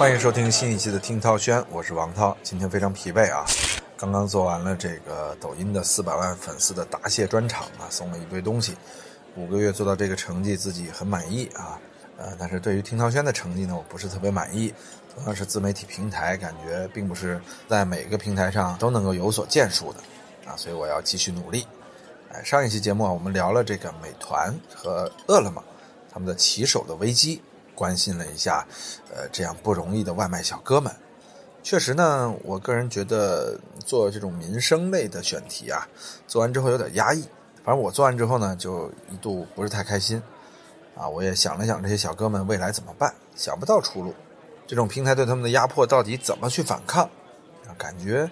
欢迎收听新一期的《听涛轩》，我是王涛。今天非常疲惫啊，刚刚做完了这个抖音的四百万粉丝的答谢专场啊，送了一堆东西。五个月做到这个成绩，自己很满意啊。呃，但是对于听涛轩的成绩呢，我不是特别满意。同样是自媒体平台，感觉并不是在每个平台上都能够有所建树的啊，所以我要继续努力。哎，上一期节目啊，我们聊了这个美团和饿了么他们的骑手的危机。关心了一下，呃，这样不容易的外卖小哥们，确实呢，我个人觉得做这种民生类的选题啊，做完之后有点压抑。反正我做完之后呢，就一度不是太开心，啊，我也想了想这些小哥们未来怎么办，想不到出路。这种平台对他们的压迫到底怎么去反抗？啊，感觉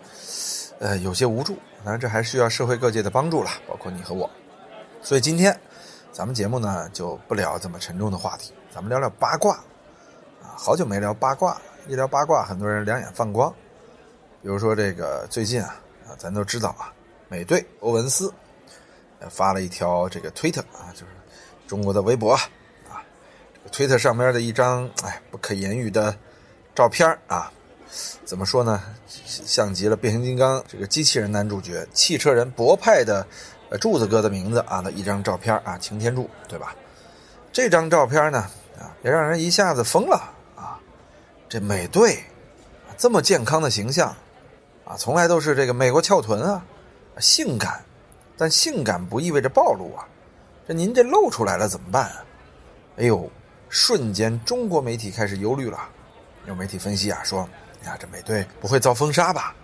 呃有些无助。当然，这还需要社会各界的帮助了，包括你和我。所以今天咱们节目呢，就不聊这么沉重的话题。咱们聊聊八卦，啊，好久没聊八卦，一聊八卦，很多人两眼放光。比如说这个最近啊，啊，咱都知道啊，美队欧文斯发了一条这个推特啊，就是中国的微博啊，这个推特上面的一张哎不可言喻的照片啊，怎么说呢？像极了变形金刚这个机器人男主角汽车人博派的柱子哥的名字啊的一张照片啊，擎天柱，对吧？这张照片呢？啊，也让人一下子疯了啊！这美队这么健康的形象啊，从来都是这个美国翘臀啊，性感，但性感不意味着暴露啊。这您这露出来了怎么办啊？哎呦，瞬间中国媒体开始忧虑了。有媒体分析啊，说呀，这美队不会遭封杀吧？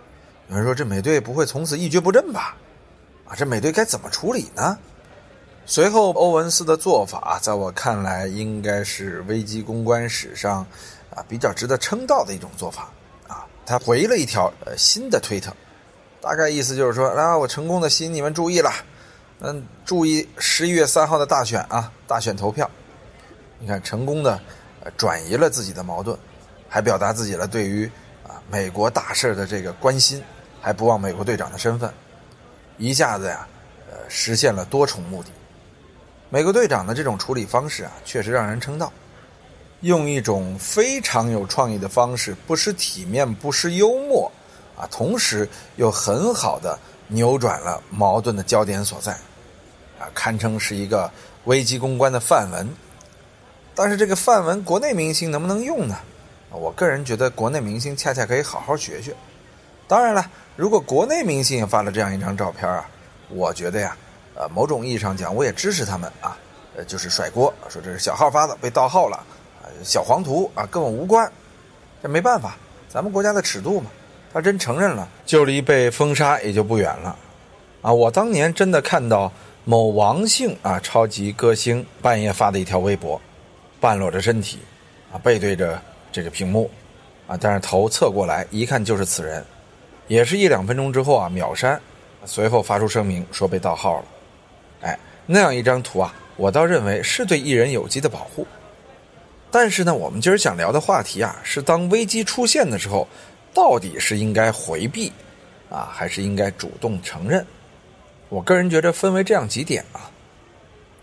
有人说这美队不会从此一蹶不振吧？啊，这美队该怎么处理呢？随后，欧文斯的做法，在我看来，应该是危机公关史上啊比较值得称道的一种做法啊。他回了一条呃新的推特，大概意思就是说啊，我成功的吸引你们注意了，嗯，注意十一月三号的大选啊，大选投票。你看，成功的转移了自己的矛盾，还表达自己了对于啊美国大事的这个关心，还不忘美国队长的身份，一下子呀，呃，实现了多重目的。美国队长的这种处理方式啊，确实让人称道。用一种非常有创意的方式，不失体面，不失幽默，啊，同时又很好的扭转了矛盾的焦点所在，啊，堪称是一个危机公关的范文。但是这个范文，国内明星能不能用呢？我个人觉得，国内明星恰恰可以好好学学。当然了，如果国内明星也发了这样一张照片啊，我觉得呀。呃，某种意义上讲，我也支持他们啊，呃，就是甩锅，说这是小号发的，被盗号了，啊，小黄图啊，跟我无关，这没办法，咱们国家的尺度嘛。他真承认了，就离被封杀也就不远了，啊，我当年真的看到某王姓啊超级歌星半夜发的一条微博，半裸着身体，啊，背对着这个屏幕，啊，但是头侧过来，一看就是此人，也是一两分钟之后啊秒删，随后发出声明说被盗号了。哎，那样一张图啊，我倒认为是对艺人有机的保护。但是呢，我们今儿想聊的话题啊，是当危机出现的时候，到底是应该回避啊，还是应该主动承认？我个人觉得分为这样几点啊。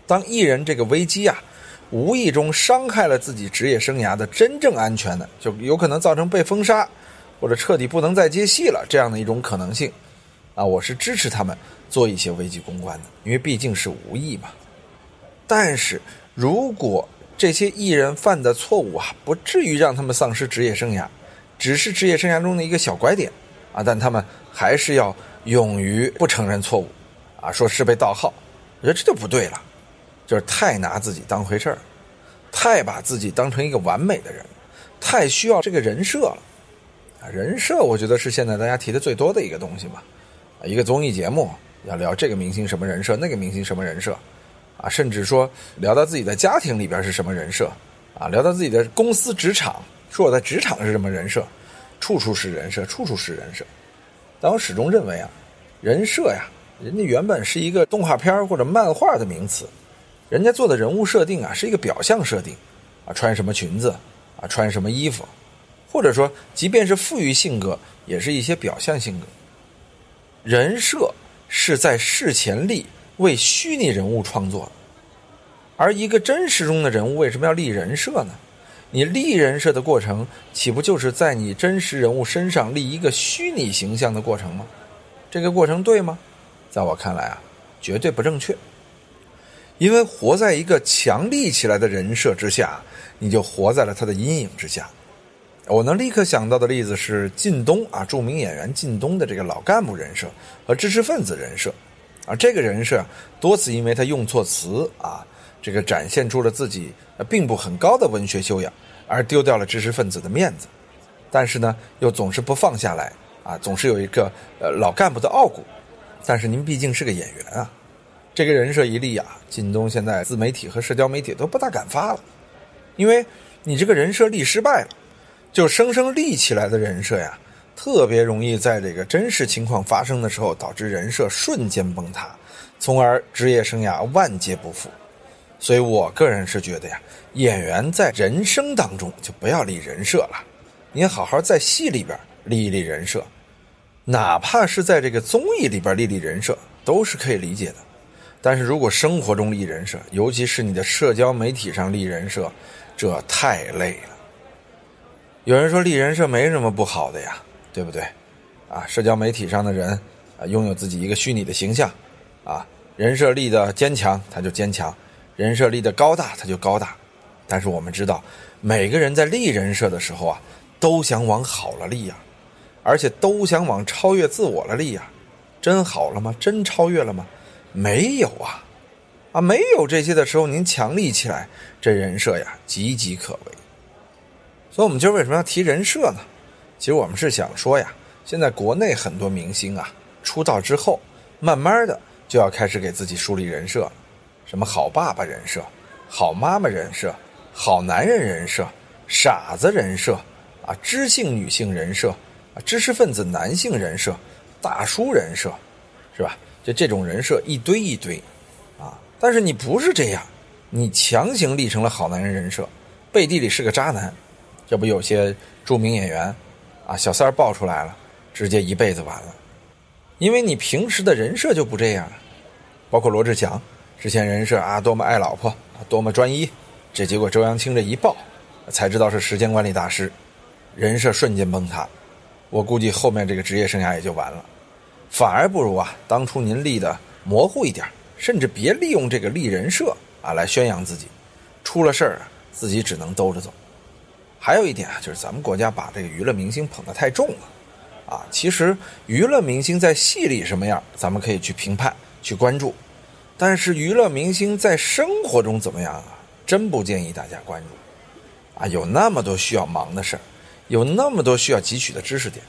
当艺人这个危机啊，无意中伤害了自己职业生涯的真正安全的，就有可能造成被封杀或者彻底不能再接戏了这样的一种可能性啊，我是支持他们。做一些危机公关的，因为毕竟是无意嘛。但是如果这些艺人犯的错误啊，不至于让他们丧失职业生涯，只是职业生涯中的一个小拐点啊，但他们还是要勇于不承认错误啊，说是被盗号，我觉得这就不对了，就是太拿自己当回事儿，太把自己当成一个完美的人，太需要这个人设了啊。人设，我觉得是现在大家提的最多的一个东西嘛，啊，一个综艺节目。要聊这个明星什么人设，那个明星什么人设，啊，甚至说聊到自己的家庭里边是什么人设，啊，聊到自己的公司职场，说我在职场是什么人设，处处是人设，处处是人设。但我始终认为啊，人设呀，人家原本是一个动画片或者漫画的名词，人家做的人物设定啊是一个表象设定，啊，穿什么裙子，啊，穿什么衣服，或者说即便是赋予性格，也是一些表象性格，人设。是在事前立为虚拟人物创作，而一个真实中的人物为什么要立人设呢？你立人设的过程，岂不就是在你真实人物身上立一个虚拟形象的过程吗？这个过程对吗？在我看来啊，绝对不正确。因为活在一个强立起来的人设之下，你就活在了他的阴影之下。我能立刻想到的例子是靳东啊，著名演员靳东的这个老干部人设和知识分子人设，啊，这个人设多次因为他用错词啊，这个展现出了自己并不很高的文学修养，而丢掉了知识分子的面子。但是呢，又总是不放下来啊，总是有一个呃老干部的傲骨。但是您毕竟是个演员啊，这个人设一立啊，靳东现在自媒体和社交媒体都不大敢发了，因为你这个人设立失败了。就生生立起来的人设呀，特别容易在这个真实情况发生的时候，导致人设瞬间崩塌，从而职业生涯万劫不复。所以我个人是觉得呀，演员在人生当中就不要立人设了，你好好在戏里边立一立人设，哪怕是在这个综艺里边立立人设都是可以理解的。但是如果生活中立人设，尤其是你的社交媒体上立人设，这太累了。有人说立人设没什么不好的呀，对不对？啊，社交媒体上的人啊，拥有自己一个虚拟的形象，啊，人设立的坚强他就坚强，人设立的高大他就高大。但是我们知道，每个人在立人设的时候啊，都想往好了立呀，而且都想往超越自我了立呀。真好了吗？真超越了吗？没有啊，啊，没有这些的时候，您强立起来，这人设呀，岌岌可危。所以，我们今儿为什么要提人设呢？其实我们是想说呀，现在国内很多明星啊，出道之后，慢慢的就要开始给自己树立人设，什么好爸爸人设、好妈妈人设、好男人人设、傻子人设啊，知性女性人设啊，知识分子男性人设、大叔人设，是吧？就这种人设一堆一堆，啊，但是你不是这样，你强行立成了好男人人设，背地里是个渣男。这不有些著名演员，啊，小三儿爆出来了，直接一辈子完了，因为你平时的人设就不这样，包括罗志祥，之前人设啊多么爱老婆，多么专一，这结果周扬青这一爆，才知道是时间管理大师，人设瞬间崩塌，我估计后面这个职业生涯也就完了，反而不如啊当初您立的模糊一点，甚至别利用这个立人设啊来宣扬自己，出了事儿啊自己只能兜着走。还有一点啊，就是咱们国家把这个娱乐明星捧得太重了，啊，其实娱乐明星在戏里什么样，咱们可以去评判、去关注，但是娱乐明星在生活中怎么样啊？真不建议大家关注，啊，有那么多需要忙的事儿，有那么多需要汲取的知识点，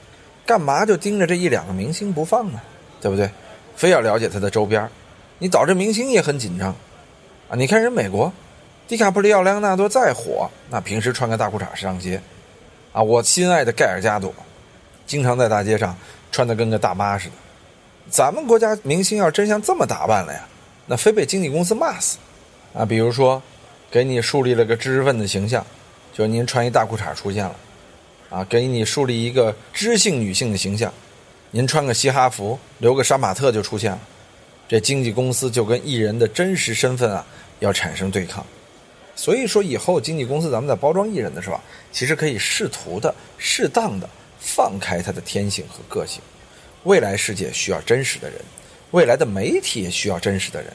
干嘛就盯着这一两个明星不放呢？对不对？非要了解他的周边，你导致明星也很紧张，啊，你看人美国。迪卡普里奥·莱昂纳多再火，那平时穿个大裤衩上街，啊，我心爱的盖尔加朵，经常在大街上穿的跟个大妈似的。咱们国家明星要真像这么打扮了呀，那非被经纪公司骂死。啊，比如说，给你树立了个知识分子形象，就您穿一大裤衩出现了，啊，给你树立一个知性女性的形象，您穿个嘻哈服，留个杀马特就出现了，这经纪公司就跟艺人的真实身份啊要产生对抗。所以说，以后经纪公司咱们在包装艺人的时候，其实可以试图的、适当的放开他的天性和个性。未来世界需要真实的人，未来的媒体也需要真实的人。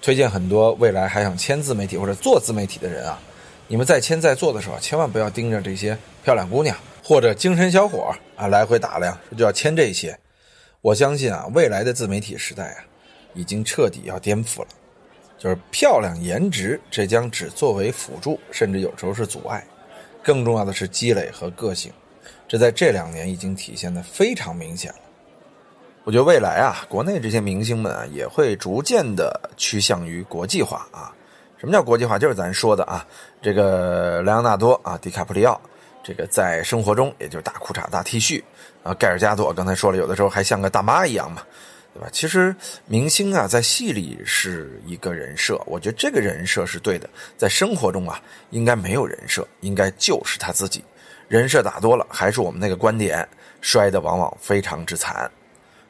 推荐很多未来还想签自媒体或者做自媒体的人啊，你们在签在做的时候，千万不要盯着这些漂亮姑娘或者精神小伙啊来回打量，就要签这些。我相信啊，未来的自媒体时代啊，已经彻底要颠覆了。就是漂亮颜值，这将只作为辅助，甚至有时候是阻碍。更重要的是积累和个性，这在这两年已经体现的非常明显了。我觉得未来啊，国内这些明星们啊，也会逐渐的趋向于国际化啊。什么叫国际化？就是咱说的啊，这个莱昂纳多啊，迪卡普里奥，这个在生活中也就是大裤衩、大 T 恤啊，盖尔加朵刚才说了，有的时候还像个大妈一样嘛。对吧？其实明星啊，在戏里是一个人设，我觉得这个人设是对的。在生活中啊，应该没有人设，应该就是他自己。人设打多了，还是我们那个观点，摔的往往非常之惨。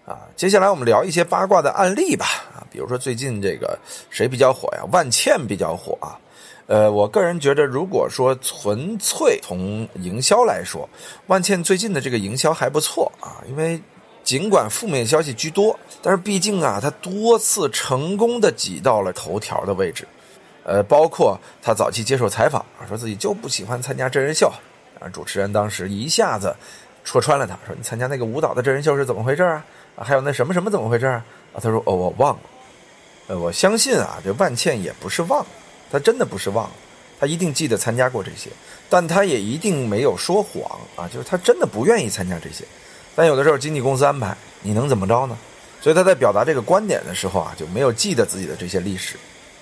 啊，接下来我们聊一些八卦的案例吧。啊，比如说最近这个谁比较火呀？万茜比较火啊。呃，我个人觉得，如果说纯粹从营销来说，万茜最近的这个营销还不错啊，因为尽管负面消息居多，但是毕竟啊，他多次成功的挤到了头条的位置。呃，包括他早期接受采访，说自己就不喜欢参加真人秀，啊，主持人当时一下子戳穿了他，说你参加那个舞蹈的真人秀是怎么回事啊？啊，还有那什么什么怎么回事啊？他说哦，我忘了。呃，我相信啊，这万茜也不是忘了。他真的不是忘了，他一定记得参加过这些，但她也一定没有说谎啊，就是她真的不愿意参加这些。但有的时候经纪公司安排，你能怎么着呢？所以他在表达这个观点的时候啊，就没有记得自己的这些历史。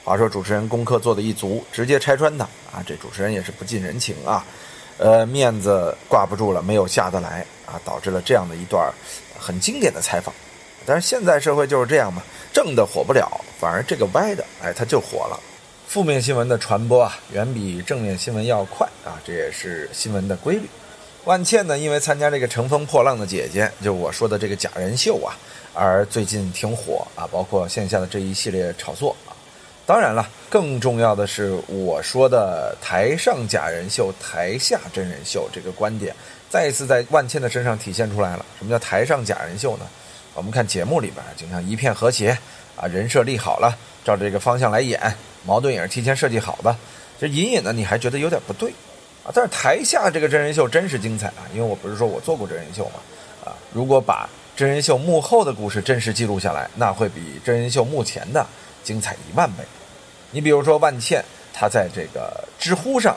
话说主持人功课做的一足，直接拆穿他啊，这主持人也是不近人情啊，呃，面子挂不住了，没有下得来啊，导致了这样的一段很经典的采访。但是现在社会就是这样嘛，正的火不了，反而这个歪的，哎，他就火了。负面新闻的传播啊，远比正面新闻要快啊，这也是新闻的规律。万茜呢，因为参加这个《乘风破浪的姐姐》，就我说的这个假人秀啊，而最近挺火啊，包括线下的这一系列炒作啊。当然了，更重要的是我说的台上假人秀，台下真人秀这个观点，再一次在万茜的身上体现出来了。什么叫台上假人秀呢？我们看节目里边，经常一片和谐啊，人设立好了，照这个方向来演。矛盾也是提前设计好的，这隐隐的你还觉得有点不对，啊！但是台下这个真人秀真是精彩啊，因为我不是说我做过真人秀嘛，啊！如果把真人秀幕后的故事真实记录下来，那会比真人秀目前的精彩一万倍。你比如说万茜，她在这个知乎上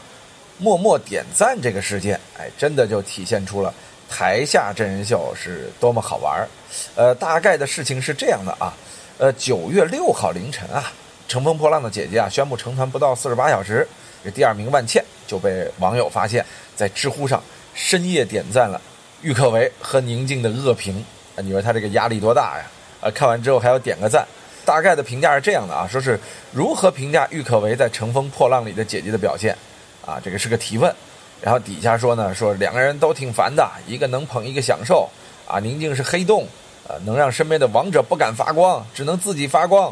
默默点赞这个事件，哎，真的就体现出了台下真人秀是多么好玩儿。呃，大概的事情是这样的啊，呃，九月六号凌晨啊。乘风破浪的姐姐啊，宣布成团不到四十八小时，这第二名万茜就被网友发现，在知乎上深夜点赞了郁可唯和宁静的恶评。啊，你说他这个压力多大呀？啊，看完之后还要点个赞。大概的评价是这样的啊，说是如何评价郁可唯在《乘风破浪》里的姐姐的表现？啊，这个是个提问。然后底下说呢，说两个人都挺烦的，一个能捧，一个享受。啊，宁静是黑洞，呃，能让身边的王者不敢发光，只能自己发光。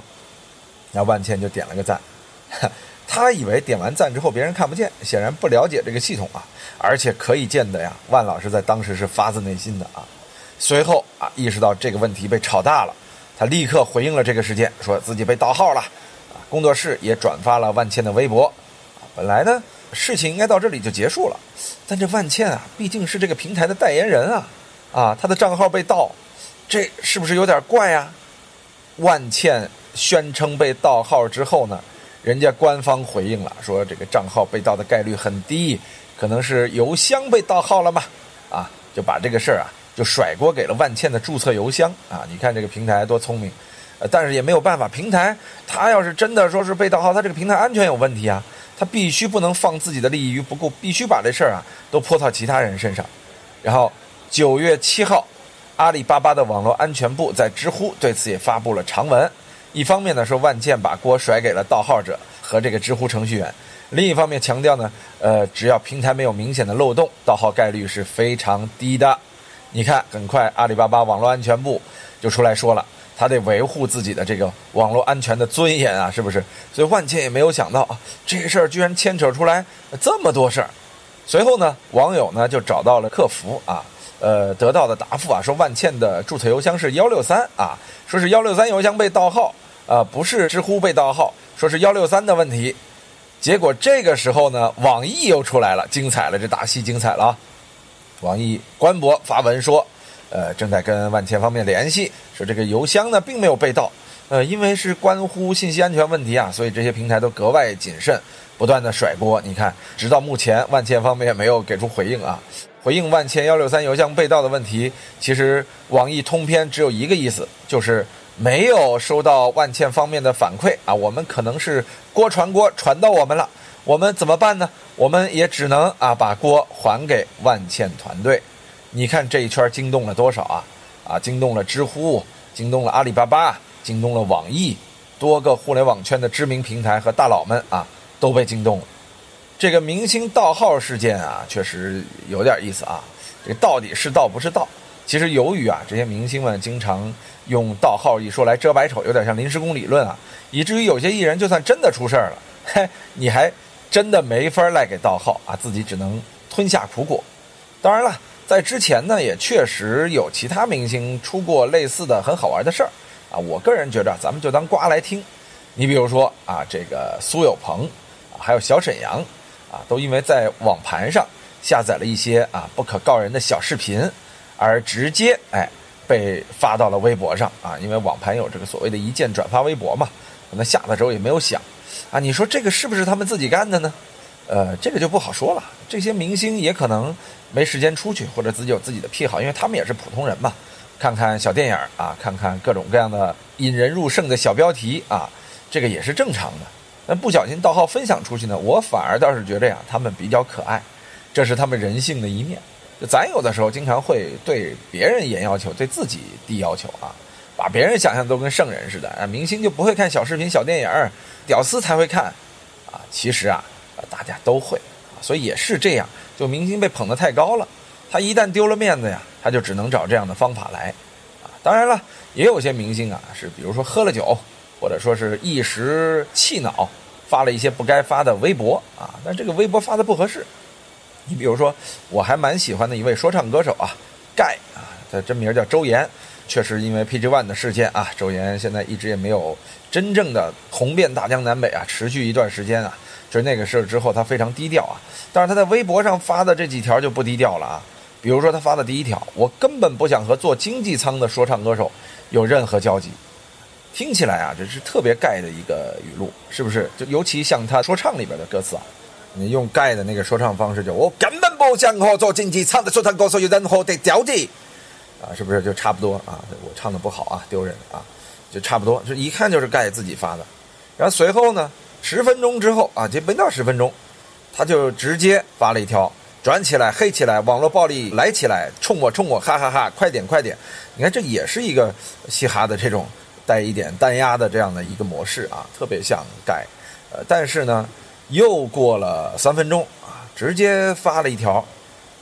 那万茜就点了个赞，他以为点完赞之后别人看不见，显然不了解这个系统啊，而且可以见得呀，万老师在当时是发自内心的啊。随后啊，意识到这个问题被炒大了，他立刻回应了这个事件，说自己被盗号了，啊，工作室也转发了万茜的微博，本来呢事情应该到这里就结束了，但这万茜啊毕竟是这个平台的代言人啊，啊，他的账号被盗，这是不是有点怪呀？万茜。宣称被盗号之后呢，人家官方回应了，说这个账号被盗的概率很低，可能是邮箱被盗号了嘛，啊，就把这个事儿啊就甩锅给了万茜的注册邮箱啊。你看这个平台多聪明，但是也没有办法，平台他要是真的说是被盗号，他这个平台安全有问题啊，他必须不能放自己的利益于不顾，必须把这事儿啊都泼到其他人身上。然后九月七号，阿里巴巴的网络安全部在知乎对此也发布了长文。一方面呢说万茜把锅甩给了盗号者和这个知乎程序员，另一方面强调呢，呃，只要平台没有明显的漏洞，盗号概率是非常低的。你看，很快阿里巴巴网络安全部就出来说了，他得维护自己的这个网络安全的尊严啊，是不是？所以万茜也没有想到啊，这事儿居然牵扯出来这么多事儿。随后呢，网友呢就找到了客服啊。呃，得到的答复啊，说万茜的注册邮箱是幺六三啊，说是幺六三邮箱被盗号啊，不是知乎被盗号，说是幺六三的问题。结果这个时候呢，网易又出来了，精彩了，这大戏精彩了啊！网易官博发文说，呃，正在跟万茜方面联系，说这个邮箱呢并没有被盗，呃，因为是关乎信息安全问题啊，所以这些平台都格外谨慎，不断的甩锅。你看，直到目前，万茜方面没有给出回应啊。回应万千幺六三邮箱被盗的问题，其实网易通篇只有一个意思，就是没有收到万茜方面的反馈啊。我们可能是锅传锅传到我们了，我们怎么办呢？我们也只能啊把锅还给万茜团队。你看这一圈惊动了多少啊？啊，惊动了知乎，惊动了阿里巴巴，惊动了网易，多个互联网圈的知名平台和大佬们啊都被惊动了。这个明星盗号事件啊，确实有点意思啊。这到底是盗不是盗？其实由于啊，这些明星们经常用盗号一说来遮百丑，有点像临时工理论啊，以至于有些艺人就算真的出事儿了，嘿，你还真的没法赖给盗号啊，自己只能吞下苦果。当然了，在之前呢，也确实有其他明星出过类似的很好玩的事儿啊。我个人觉得，咱们就当瓜来听。你比如说啊，这个苏有朋，还有小沈阳啊，都因为在网盘上下载了一些啊不可告人的小视频，而直接哎被发到了微博上啊。因为网盘有这个所谓的一键转发微博嘛，那下的时候也没有想啊。你说这个是不是他们自己干的呢？呃，这个就不好说了。这些明星也可能没时间出去，或者自己有自己的癖好，因为他们也是普通人嘛。看看小电影啊，看看各种各样的引人入胜的小标题啊。这个也是正常的，但不小心盗号分享出去呢，我反而倒是觉得呀，他们比较可爱，这是他们人性的一面。就咱有的时候经常会对别人严要求，对自己低要求啊，把别人想象都跟圣人似的啊，明星就不会看小视频、小电影，屌丝才会看啊。其实啊，大家都会啊，所以也是这样。就明星被捧得太高了，他一旦丢了面子呀，他就只能找这样的方法来啊。当然了，也有些明星啊，是比如说喝了酒。或者说是一时气恼，发了一些不该发的微博啊，但这个微博发的不合适。你比如说，我还蛮喜欢的一位说唱歌手啊，盖啊，他真名叫周岩，确实因为 PG One 的事件啊，周岩现在一直也没有真正的红遍大江南北啊，持续一段时间啊，就那个事之后，他非常低调啊。但是他在微博上发的这几条就不低调了啊，比如说他发的第一条，我根本不想和坐经济舱的说唱歌手有任何交集。听起来啊，这是特别盖的一个语录，是不是？就尤其像他说唱里边的歌词啊，你用盖的那个说唱方式，就我根本不想和做经济唱的说唱歌手有任何的交集，啊，是不是就差不多啊？我唱的不好啊，丢人啊，就差不多，就一看就是盖自己发的。然后随后呢，十分钟之后啊，就没到十分钟，他就直接发了一条，转起来，黑起来，网络暴力来起来，冲我冲我，哈哈哈，快点快点！你看这也是一个嘻哈的这种。带一点单压的这样的一个模式啊，特别像盖，呃，但是呢，又过了三分钟啊，直接发了一条，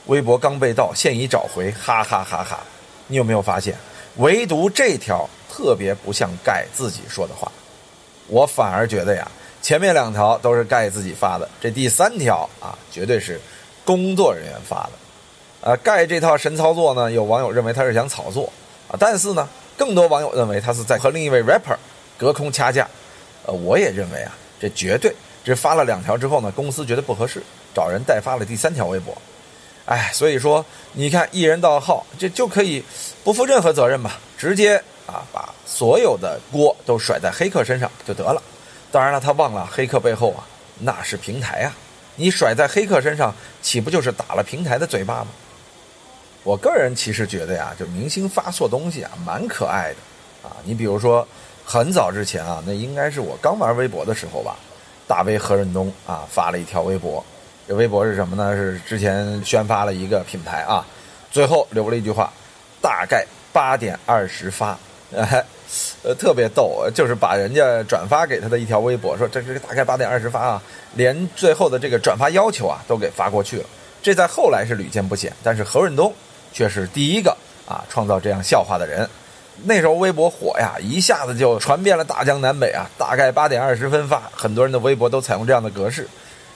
微博刚被盗，现已找回，哈哈哈哈！你有没有发现，唯独这条特别不像盖自己说的话？我反而觉得呀，前面两条都是盖自己发的，这第三条啊，绝对是工作人员发的。呃，盖这套神操作呢，有网友认为他是想炒作啊，但是呢。更多网友认为他是在和另一位 rapper 隔空掐架，呃，我也认为啊，这绝对这发了两条之后呢，公司觉得不合适，找人代发了第三条微博，哎，所以说你看一人盗号，这就可以不负任何责任吧，直接啊把所有的锅都甩在黑客身上就得了。当然了，他忘了黑客背后啊那是平台啊，你甩在黑客身上，岂不就是打了平台的嘴巴吗？我个人其实觉得呀，就明星发错东西啊，蛮可爱的，啊，你比如说，很早之前啊，那应该是我刚玩微博的时候吧，大 V 何润东啊发了一条微博，这微博是什么呢？是之前宣发了一个品牌啊，最后留了一句话，大概八点二十发，哎，呃，特别逗，就是把人家转发给他的一条微博说这是大概八点二十发啊，连最后的这个转发要求啊都给发过去了，这在后来是屡见不鲜，但是何润东。却是第一个啊创造这样笑话的人。那时候微博火呀，一下子就传遍了大江南北啊。大概八点二十分发，很多人的微博都采用这样的格式。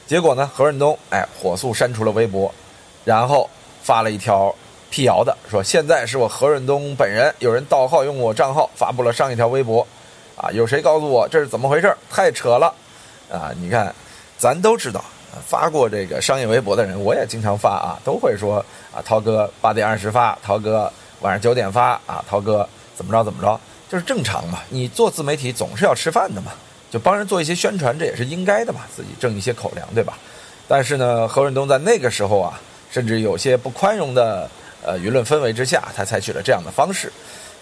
结果呢，何润东哎火速删除了微博，然后发了一条辟谣的，说现在是我何润东本人，有人盗号用我账号发布了上一条微博，啊，有谁告诉我这是怎么回事？太扯了啊！你看，咱都知道。发过这个商业微博的人，我也经常发啊，都会说啊，涛哥八点二十发，涛哥晚上九点发啊，涛哥怎么着怎么着，就是正常嘛。你做自媒体总是要吃饭的嘛，就帮人做一些宣传，这也是应该的嘛，自己挣一些口粮，对吧？但是呢，何润东在那个时候啊，甚至有些不宽容的呃舆论氛围之下，他采取了这样的方式。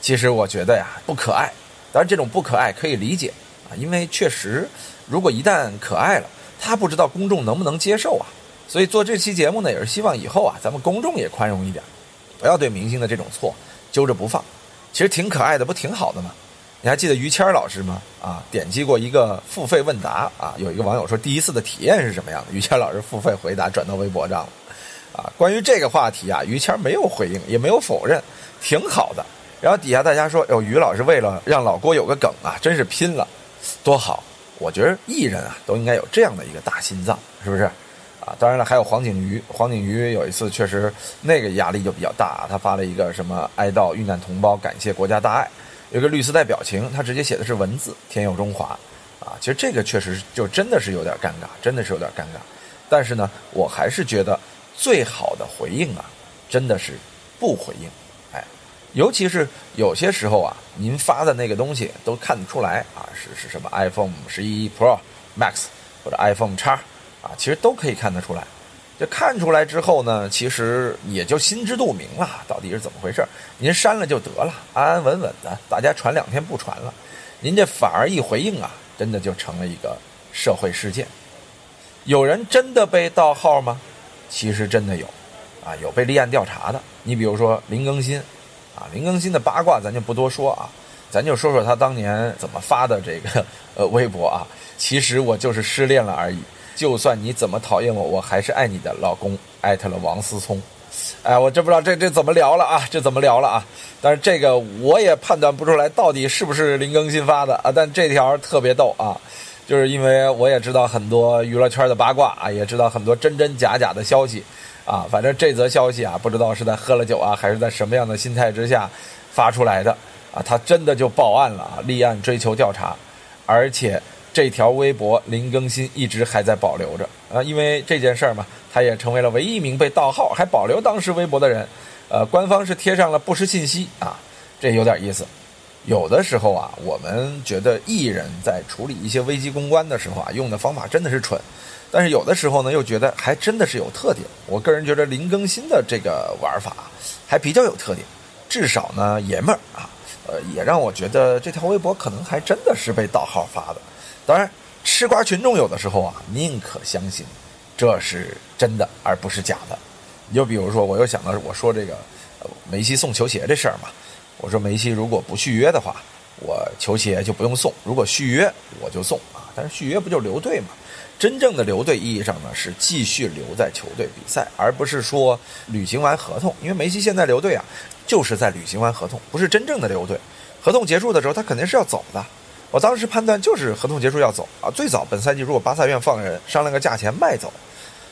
其实我觉得呀，不可爱。当然，这种不可爱可以理解啊，因为确实，如果一旦可爱了。他不知道公众能不能接受啊，所以做这期节目呢，也是希望以后啊，咱们公众也宽容一点，不要对明星的这种错揪着不放。其实挺可爱的，不挺好的吗？你还记得于谦老师吗？啊，点击过一个付费问答啊，有一个网友说第一次的体验是什么样的？于谦老师付费回答转到微博上了。啊，关于这个话题啊，于谦没有回应，也没有否认，挺好的。然后底下大家说，哟，于老师为了让老郭有个梗啊，真是拼了，多好。我觉得艺人啊都应该有这样的一个大心脏，是不是？啊，当然了，还有黄景瑜，黄景瑜有一次确实那个压力就比较大，他发了一个什么哀悼遇难同胞，感谢国家大爱，有个绿丝带表情，他直接写的是文字“天佑中华”，啊，其实这个确实就真的是有点尴尬，真的是有点尴尬。但是呢，我还是觉得最好的回应啊，真的是不回应，尤其是有些时候啊，您发的那个东西都看得出来啊，是是什么 iPhone 十一 Pro Max 或者 iPhone 叉。啊，其实都可以看得出来，这看出来之后呢，其实也就心知肚明了，到底是怎么回事您删了就得了，安安稳稳的，大家传两天不传了。您这反而一回应啊，真的就成了一个社会事件。有人真的被盗号吗？其实真的有，啊，有被立案调查的。你比如说林更新，啊，林更新的八卦咱就不多说啊，咱就说说他当年怎么发的这个呃微博啊。其实我就是失恋了而已。就算你怎么讨厌我，我还是爱你的老公。艾特了王思聪，哎，我真不知道这这怎么聊了啊？这怎么聊了啊？但是这个我也判断不出来到底是不是林更新发的啊。但这条特别逗啊，就是因为我也知道很多娱乐圈的八卦啊，也知道很多真真假假的消息啊。反正这则消息啊，不知道是在喝了酒啊，还是在什么样的心态之下发出来的啊？他真的就报案了啊，立案追求调查，而且。这条微博林更新一直还在保留着啊，因为这件事儿嘛，他也成为了唯一一名被盗号还保留当时微博的人。呃，官方是贴上了不实信息啊，这有点意思。有的时候啊，我们觉得艺人在处理一些危机公关的时候啊，用的方法真的是蠢，但是有的时候呢，又觉得还真的是有特点。我个人觉得林更新的这个玩法还比较有特点，至少呢爷们儿啊，呃，也让我觉得这条微博可能还真的是被盗号发的。当然，吃瓜群众有的时候啊，宁可相信这是真的，而不是假的。你就比如说，我又想到我说这个梅西送球鞋这事儿嘛。我说梅西如果不续约的话，我球鞋就不用送；如果续约，我就送啊。但是续约不就留队嘛？真正的留队意义上呢，是继续留在球队比赛，而不是说履行完合同。因为梅西现在留队啊，就是在履行完合同，不是真正的留队。合同结束的时候，他肯定是要走的。我当时判断就是合同结束要走啊，最早本赛季如果巴萨愿放人，商量个价钱卖走，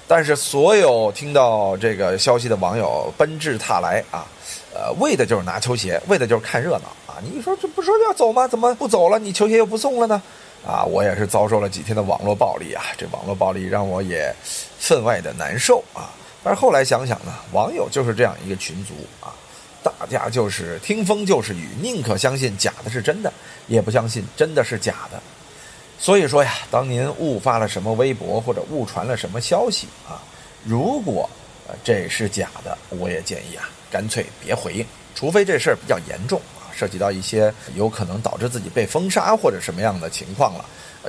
但是所有听到这个消息的网友奔至踏来啊，呃，为的就是拿球鞋，为的就是看热闹啊。你说这不说要走吗？怎么不走了？你球鞋又不送了呢？啊，我也是遭受了几天的网络暴力啊，这网络暴力让我也分外的难受啊。但是后来想想呢，网友就是这样一个群族啊。大家就是听风就是雨，宁可相信假的是真的，也不相信真的是假的。所以说呀，当您误发了什么微博或者误传了什么消息啊，如果这是假的，我也建议啊，干脆别回应，除非这事儿比较严重啊，涉及到一些有可能导致自己被封杀或者什么样的情况了，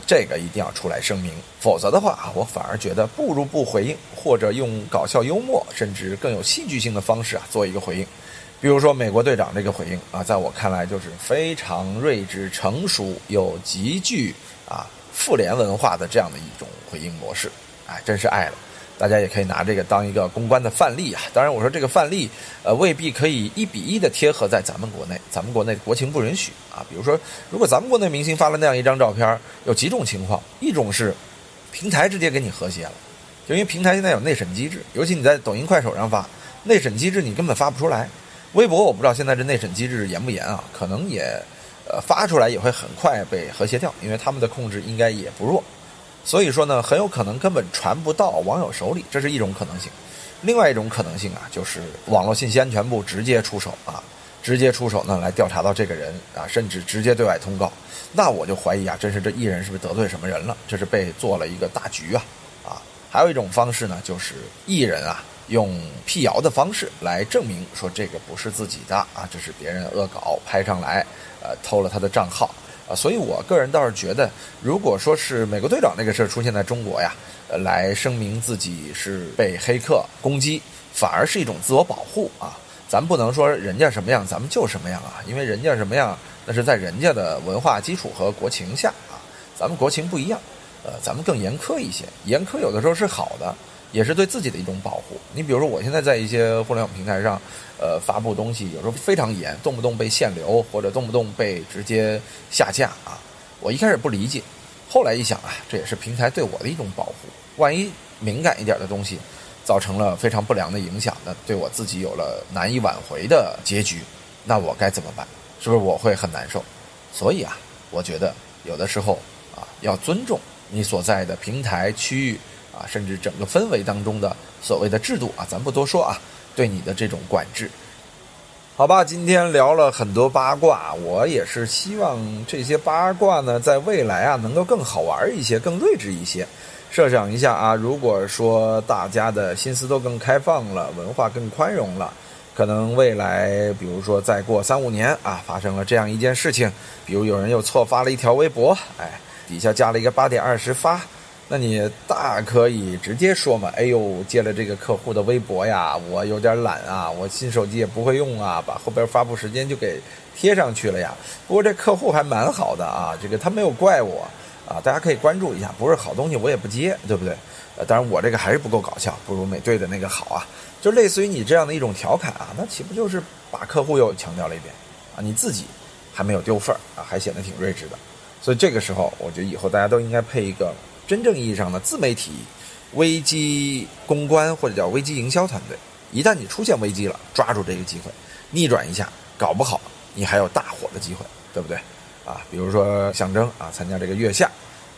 这个一定要出来声明。否则的话，我反而觉得不如不回应，或者用搞笑幽默甚至更有戏剧性的方式啊做一个回应。比如说美国队长这个回应啊，在我看来就是非常睿智、成熟又极具啊复联文化的这样的一种回应模式，哎，真是爱了。大家也可以拿这个当一个公关的范例啊。当然，我说这个范例呃未必可以一比一的贴合在咱们国内，咱们国内国情不允许啊。比如说，如果咱们国内明星发了那样一张照片，有几种情况：一种是平台直接给你和谐了，就因为平台现在有内审机制，尤其你在抖音、快手上发，内审机制你根本发不出来。微博我不知道现在这内审机制严不严啊？可能也，呃，发出来也会很快被和谐掉，因为他们的控制应该也不弱。所以说呢，很有可能根本传不到网友手里，这是一种可能性。另外一种可能性啊，就是网络信息安全部直接出手啊，直接出手呢来调查到这个人啊，甚至直接对外通告。那我就怀疑啊，真是这艺人是不是得罪什么人了？这是被做了一个大局啊啊！还有一种方式呢，就是艺人啊。用辟谣的方式来证明说这个不是自己的啊，这是别人恶搞拍上来，呃，偷了他的账号所以我个人倒是觉得，如果说是美国队长那个事儿出现在中国呀，呃，来声明自己是被黑客攻击，反而是一种自我保护啊。咱不能说人家什么样，咱们就什么样啊，因为人家什么样，那是在人家的文化基础和国情下啊，咱们国情不一样，呃，咱们更严苛一些，严苛有的时候是好的。也是对自己的一种保护。你比如说，我现在在一些互联网平台上，呃，发布东西，有时候非常严，动不动被限流，或者动不动被直接下架啊。我一开始不理解，后来一想啊，这也是平台对我的一种保护。万一敏感一点的东西造成了非常不良的影响，那对我自己有了难以挽回的结局，那我该怎么办？是不是我会很难受？所以啊，我觉得有的时候啊，要尊重你所在的平台区域啊，甚至整个氛围当中的所谓的制度啊，咱不多说啊，对你的这种管制。好吧，今天聊了很多八卦，我也是希望这些八卦呢，在未来啊，能够更好玩一些，更睿智一些。设想一下啊，如果说大家的心思都更开放了，文化更宽容了，可能未来，比如说再过三五年啊，发生了这样一件事情，比如有人又错发了一条微博，哎，底下加了一个八点二十发。那你大可以直接说嘛，哎呦，接了这个客户的微博呀，我有点懒啊，我新手机也不会用啊，把后边发布时间就给贴上去了呀。不过这客户还蛮好的啊，这个他没有怪我啊，大家可以关注一下，不是好东西我也不接，对不对？呃，当然我这个还是不够搞笑，不如美队的那个好啊，就类似于你这样的一种调侃啊，那岂不就是把客户又强调了一遍啊？你自己还没有丢份儿啊，还显得挺睿智的，所以这个时候，我觉得以后大家都应该配一个。真正意义上的自媒体危机公关或者叫危机营销团队，一旦你出现危机了，抓住这个机会，逆转一下，搞不好你还有大火的机会，对不对？啊，比如说象征啊，参加这个月下，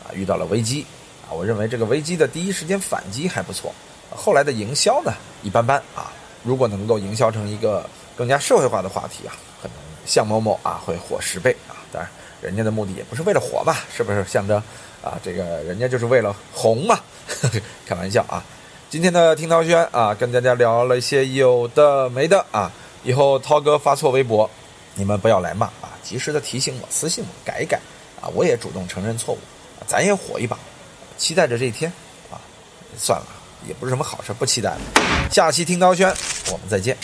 啊，遇到了危机，啊，我认为这个危机的第一时间反击还不错，后来的营销呢一般般啊，如果能够营销成一个更加社会化的话题啊，可能向某某啊会火十倍啊，当然人家的目的也不是为了火嘛，是不是象征？啊，这个人家就是为了红嘛，开玩笑啊。今天的听涛轩啊，跟大家聊了一些有的没的啊。以后涛哥发错微博，你们不要来骂啊，及时的提醒我，私信我改一改啊。我也主动承认错误，咱也火一把，期待着这一天啊。算了，也不是什么好事，不期待了。下期听涛轩，我们再见。